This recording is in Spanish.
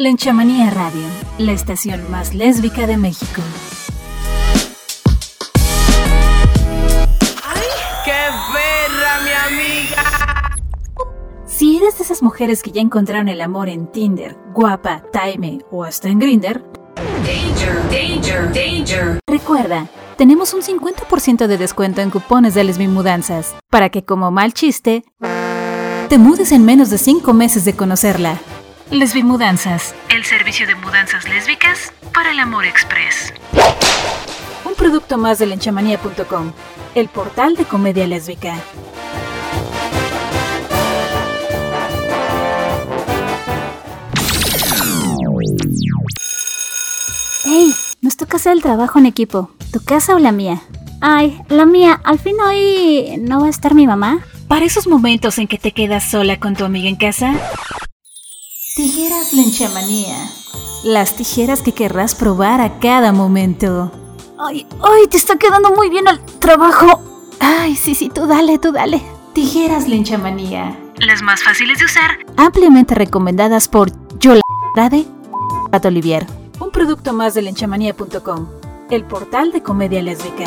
Lenchamanía Radio, la estación más lésbica de México. ¡Ay, qué perra, mi amiga! Si eres de esas mujeres que ya encontraron el amor en Tinder, Guapa, Time o hasta en Grinder, Danger, danger, danger. recuerda, tenemos un 50% de descuento en cupones de Lesbimudanzas, para que como mal chiste, te mudes en menos de 5 meses de conocerla. Lesbimudanzas, el servicio de mudanzas lésbicas para el amor express. Un producto más de lenchamanía.com, el portal de comedia lésbica. Hey, nos toca hacer el trabajo en equipo. ¿Tu casa o la mía? Ay, la mía. Al fin hoy no va a estar mi mamá. Para esos momentos en que te quedas sola con tu amiga en casa, tijeras lenchamanía. Las tijeras que querrás probar a cada momento. Ay, ay, te está quedando muy bien el trabajo. Ay, sí, sí, tú dale, tú dale. Tijeras lenchamanía. Las más fáciles de usar. Ampliamente recomendadas por Yola Rade, Pato Olivier. Un producto más de lenchamanía.com, el portal de comedia lésbica.